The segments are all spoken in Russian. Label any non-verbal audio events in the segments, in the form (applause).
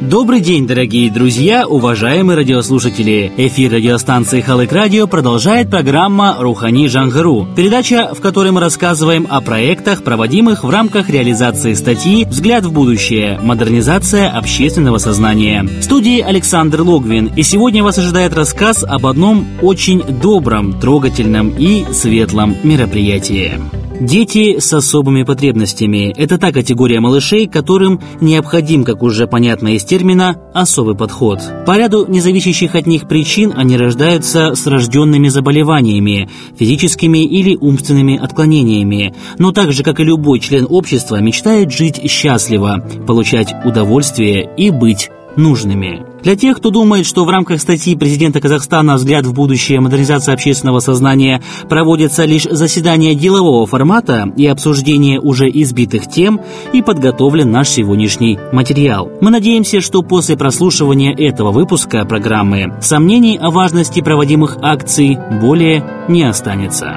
Добрый день, дорогие друзья, уважаемые радиослушатели. Эфир радиостанции Халык Радио продолжает программа «Рухани Жангару». Передача, в которой мы рассказываем о проектах, проводимых в рамках реализации статьи «Взгляд в будущее. Модернизация общественного сознания». В студии Александр Логвин. И сегодня вас ожидает рассказ об одном очень добром, трогательном и светлом мероприятии. Дети с особыми потребностями – это та категория малышей, которым необходим, как уже понятно из термина, особый подход. По ряду независящих от них причин они рождаются с рожденными заболеваниями, физическими или умственными отклонениями, но так же, как и любой член общества, мечтает жить счастливо, получать удовольствие и быть нужными. Для тех, кто думает, что в рамках статьи президента Казахстана «Взгляд в будущее. Модернизация общественного сознания» проводятся лишь заседания делового формата и обсуждение уже избитых тем, и подготовлен наш сегодняшний материал. Мы надеемся, что после прослушивания этого выпуска программы сомнений о важности проводимых акций более не останется.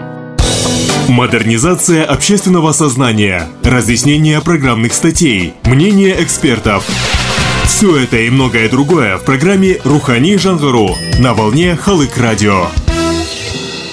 Модернизация общественного сознания, разъяснение программных статей, мнение экспертов – все это и многое другое в программе «Рухани Жангару» на волне Халык Радио.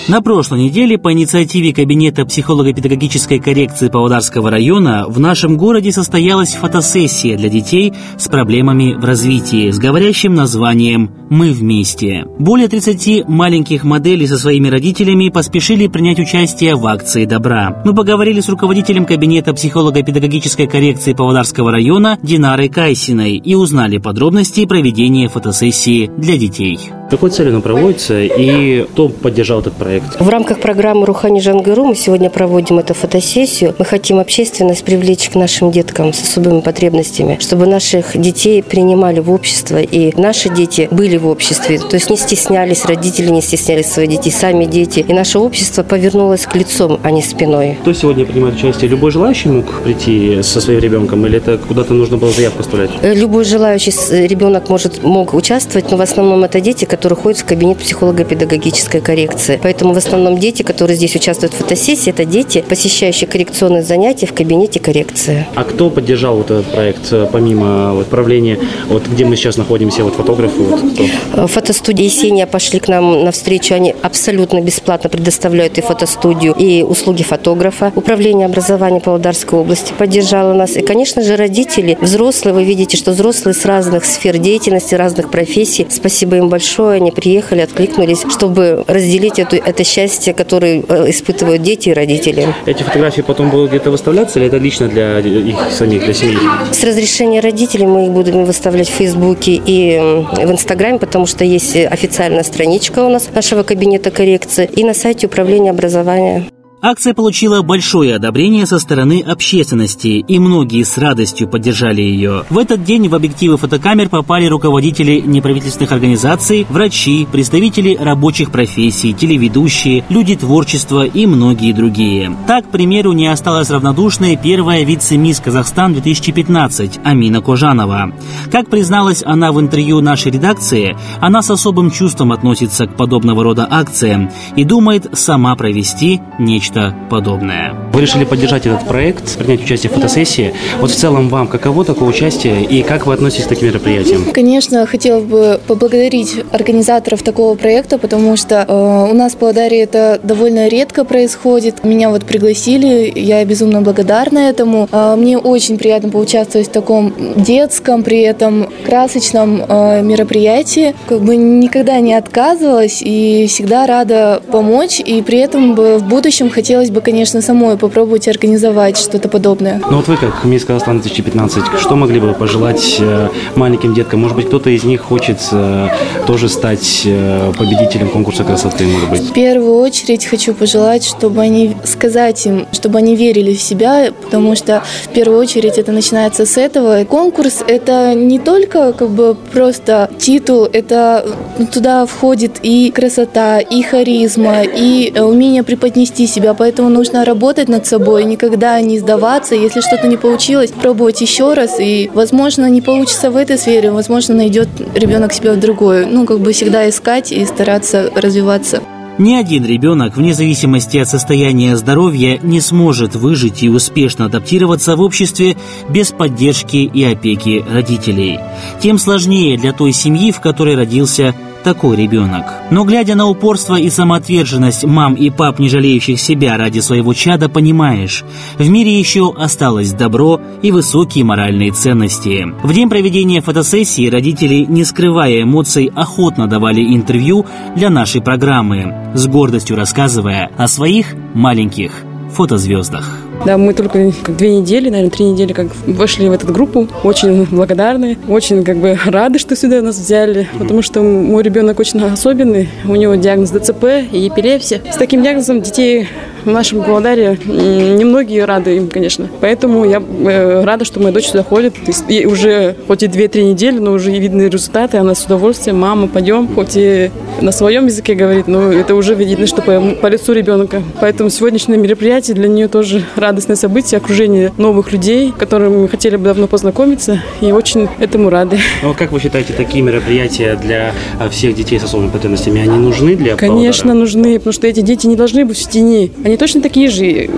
На прошлой неделе по инициативе Кабинета психолого-педагогической коррекции Павлодарского района в нашем городе состоялась фотосессия для детей с проблемами в развитии с говорящим названием «Мы вместе». Более 30 маленьких моделей со своими родителями поспешили принять участие в акции добра. Мы поговорили с руководителем Кабинета психолого-педагогической коррекции Павлодарского района Динарой Кайсиной и узнали подробности проведения фотосессии для детей. Какой целью она проводится и кто поддержал этот проект? В рамках программы «Рухани Жангыру» мы сегодня проводим эту фотосессию. Мы хотим общественность привлечь к нашим деткам с особыми потребностями, чтобы наших детей принимали в общество, и наши дети были в обществе. То есть не стеснялись, родители не стеснялись своих детей, сами дети. И наше общество повернулось к лицом, а не спиной. Кто сегодня принимает участие? Любой желающий мог прийти со своим ребенком или это куда-то нужно было заявку оставлять? Любой желающий ребенок может, мог участвовать, но в основном это дети, которые ходят в кабинет психолого-педагогической коррекции. Поэтому в основном дети, которые здесь участвуют в фотосессии, это дети, посещающие коррекционные занятия в кабинете коррекции. А кто поддержал вот этот проект, э, помимо вот, правления, вот где мы сейчас находимся, вот фотографы? Вот, кто? Э, фотостудия Есения пошли к нам навстречу. Они абсолютно бесплатно предоставляют и фотостудию, и услуги фотографа. Управление образования Павлодарской области поддержало нас. И, конечно же, родители, взрослые, вы видите, что взрослые с разных сфер деятельности, разных профессий. Спасибо им большое Они приехали, откликнулись, чтобы разделить эту, это счастье, которое э, испытывают дети и родители. Эти фотографии потом будут где-то выставляться или это лично для их самих, для семьи? С разрешения родителей мы их будем выставлять в Фейсбуке и в Инстаграме, потому что есть официальная страничка у нас нашего кабинета коррекции и на сайте управления образования. Акция получила большое одобрение со стороны общественности, и многие с радостью поддержали ее. В этот день в объективы фотокамер попали руководители неправительственных организаций, врачи, представители рабочих профессий, телеведущие, люди творчества и многие другие. Так, к примеру, не осталась равнодушной первая вице-мисс Казахстан 2015 Амина Кожанова. Как призналась она в интервью нашей редакции, она с особым чувством относится к подобного рода акциям и думает сама провести нечто нечто подобное. Вы решили поддержать этот проект, принять участие в фотосессии. Вот в целом вам каково такое участие и как вы относитесь к таким мероприятиям? Конечно, хотела бы поблагодарить организаторов такого проекта, потому что э, у нас в Павлодаре это довольно редко происходит. Меня вот пригласили, я безумно благодарна этому. Э, мне очень приятно поучаствовать в таком детском, при этом красочном э, мероприятии. Как бы никогда не отказывалась и всегда рада помочь, и при этом в будущем хотелось бы, конечно, самой попробовать организовать что-то подобное. Ну вот вы, как Мисс Казахстан 2015, что могли бы пожелать э, маленьким деткам? Может быть, кто-то из них хочет э, тоже стать э, победителем конкурса красоты, может быть? В первую очередь хочу пожелать, чтобы они, сказать им, чтобы они верили в себя, потому что в первую очередь это начинается с этого. Конкурс – это не только как бы просто титул, это туда входит и красота, и харизма, и умение преподнести себя себя, поэтому нужно работать над собой, никогда не сдаваться. Если что-то не получилось, пробовать еще раз, и, возможно, не получится в этой сфере, возможно, найдет ребенок себя в другой. Ну, как бы всегда искать и стараться развиваться. Ни один ребенок, вне зависимости от состояния здоровья, не сможет выжить и успешно адаптироваться в обществе без поддержки и опеки родителей. Тем сложнее для той семьи, в которой родился такой ребенок. Но глядя на упорство и самоотверженность мам и пап, не жалеющих себя ради своего чада, понимаешь, в мире еще осталось добро и высокие моральные ценности. В день проведения фотосессии родители, не скрывая эмоций, охотно давали интервью для нашей программы, с гордостью рассказывая о своих маленьких фотозвездах. Да, мы только две недели, наверное, три недели как вошли в эту группу. Очень благодарны, очень как бы рады, что сюда нас взяли, потому что мой ребенок очень особенный. У него диагноз ДЦП и эпилепсия. С таким диагнозом детей в нашем Павлодаре немногие рады им, конечно. Поэтому я э, рада, что моя дочь сюда ходит. И уже хоть и две-три недели, но уже видны результаты. Она с удовольствием, мама, пойдем. Хоть и на своем языке говорит, но это уже видно, что по, по лицу ребенка. Поэтому сегодняшнее мероприятие для нее тоже радостное событие, окружение новых людей, которым мы хотели бы давно познакомиться, и очень этому рады. Ну, как вы считаете, такие мероприятия для а, всех детей с особыми потребностями, они нужны для Конечно, Павлодара? нужны, потому что эти дети не должны быть в тени. Они точно такие же,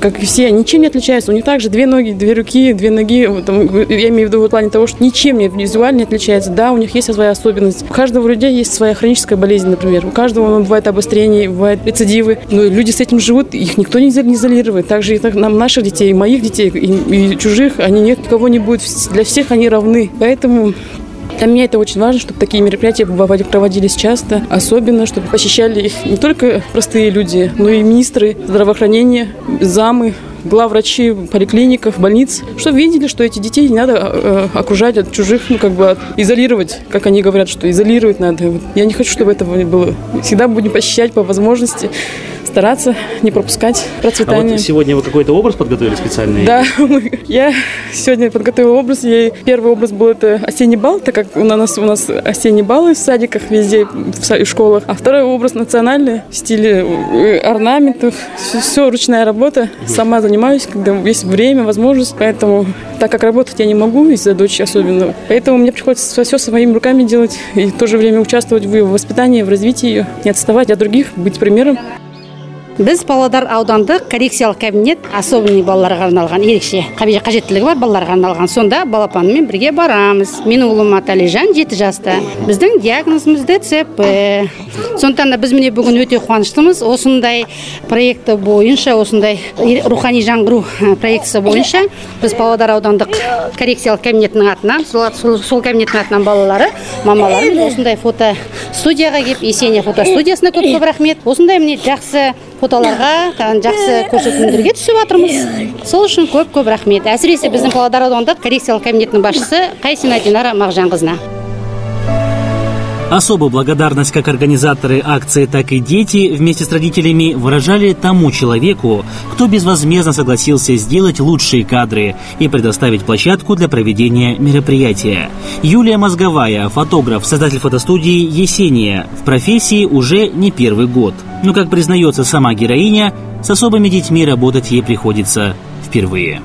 как и все, ничем не отличаются. У них также две ноги, две руки, две ноги. Там, я имею в виду в плане того, что ничем не визуально не отличается. Да, у них есть своя особенность. У каждого людей есть своя хроническая болезнь, например. У каждого бывает обострение, бывает рецидивы. Но люди с этим живут, их никто не изолирует. Также и нам, наших детей, моих детей, и, и чужих, они нет, никого не будет. Для всех они равны. Поэтому для меня это очень важно, чтобы такие мероприятия проводились часто, особенно, чтобы посещали их не только простые люди, но и министры здравоохранения, замы, главврачи поликлиников, больниц, чтобы видели, что эти детей не надо э, окружать от чужих, ну, как бы от, изолировать, как они говорят, что изолировать надо. Я не хочу, чтобы этого было. Всегда будем посещать по возможности стараться не пропускать процветание. А вот сегодня вы какой-то образ подготовили специальный? Да, (laughs) я сегодня подготовила образ. Я, первый образ был это осенний бал, так как у нас, у нас осенние балы в садиках везде, в школах. А второй образ национальный, в стиле э, орнаментов. Все, все ручная работа. Сама занимаюсь, когда есть время, возможность. Поэтому, так как работать я не могу из-за дочери особенно, поэтому мне приходится все своими руками делать и в то же время участвовать в воспитании, в развитии ее, не отставать от других, быть примером. Біз павлодар аудандық коррекциялық кабинет особенный балаларға арналған ерекше қажеттілігі бар балаларға арналған. Сонда балапанмен бірге барамыз. Менің ұлым аталижан жеті жаста. Біздің диагнозымыз дцп. Сондықтан да біз міне бүгін өте қуаныштымыз. Осындай проекті бойынша осындай рухани жаңғыру проектісі бойынша біз павлодар аудандық коррекциялық кабинетінің атынан сол, кабинеттің атынан балалары мамалары осындай фото студияға келіп есения фото студиясына көп көп рахмет. Осындай міне жақсы фотоларға жақсы көрсетілімдерге түсіп жатырмыз сол үшін көп көп рахмет әсіресе біздің павлодар аудандық коррекциялық кабинетінің басшысы қайсина динара мағжанқызына Особую благодарность как организаторы акции, так и дети вместе с родителями выражали тому человеку, кто безвозмездно согласился сделать лучшие кадры и предоставить площадку для проведения мероприятия. Юлия Мозговая, фотограф, создатель фотостудии «Есения», в профессии уже не первый год. но, как признается сама героиня, с особыми детьми работать ей приходится впервые.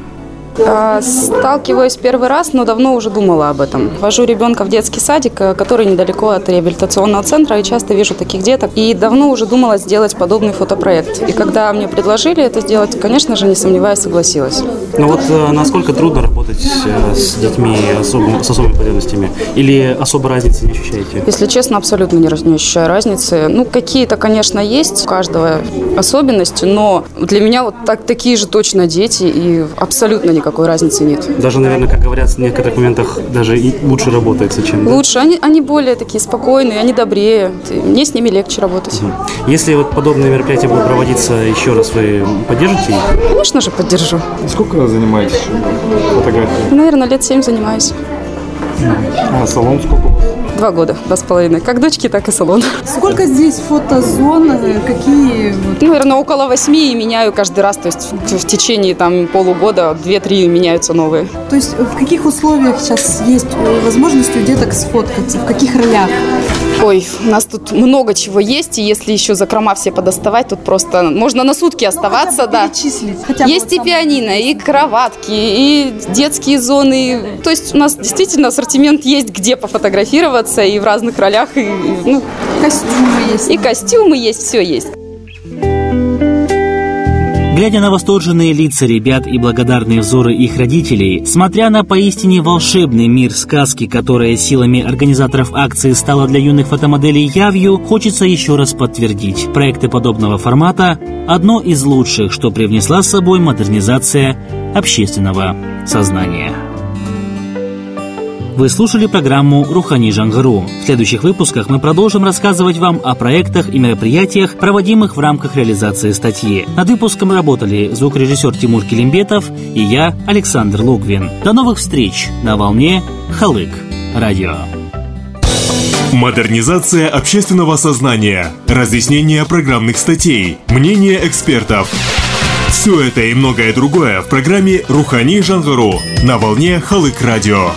А, сталкиваюсь первый раз, но давно уже думала об этом. Вожу ребенка в детский садик, э, который недалеко от реабилитационного центра, и часто вижу таких деток. И давно уже думала сделать подобный фотопроект. И когда мне предложили это сделать, конечно же, не сомневаясь, согласилась. Ну вот э, насколько трудно работать э, с детьми особым, с особыми потребностями? Или особой разницы не ощущаете? Если честно, абсолютно не, не ощущаю разницы. Ну, какие-то, конечно, есть у каждого особенности, но для меня вот так, такие же точно дети, и абсолютно никак никакой разницы нет. Даже, наверное, как говорят в некоторых моментах, даже и лучше работается, чем... Лучше. Да? Они, они более такие спокойные, они добрее. Мне с ними легче работать. Угу. Если вот подобные мероприятия будут проводиться еще раз, вы поддержите их? Конечно же, поддержу. Сколько занимаетесь фотографией? Наверное, лет семь занимаюсь. А салон сколько? Два года, два с половиной. Как дочки, так и салон. Сколько здесь фотозон? Какие? Ну, наверное, около восьми и меняю каждый раз. То есть в течение там полугода две-три меняются новые. То есть в каких условиях сейчас есть возможность у деток сфоткаться? В каких ролях? Ой, у нас тут много чего есть, и если еще закрома все подоставать, тут просто можно на сутки ну, оставаться, ну, да. Хотя есть и пианино, и кроватки, и детские зоны. То есть у нас действительно ассортимент есть, где пофотографироваться, и в разных ролях, и, ну, костюмы есть. И костюмы есть, все есть. Глядя на восторженные лица ребят и благодарные взоры их родителей, смотря на поистине волшебный мир сказки, которая силами организаторов акции стала для юных фотомоделей явью, хочется еще раз подтвердить. Проекты подобного формата – одно из лучших, что привнесла с собой модернизация общественного сознания. Вы слушали программу «Рухани Жангару». В следующих выпусках мы продолжим рассказывать вам о проектах и мероприятиях, проводимых в рамках реализации статьи. Над выпуском работали звукорежиссер Тимур Килимбетов и я, Александр Логвин. До новых встреч на волне «Халык» радио. Модернизация общественного сознания, разъяснение программных статей, мнение экспертов. Все это и многое другое в программе «Рухани Жангару» на волне Халык Радио.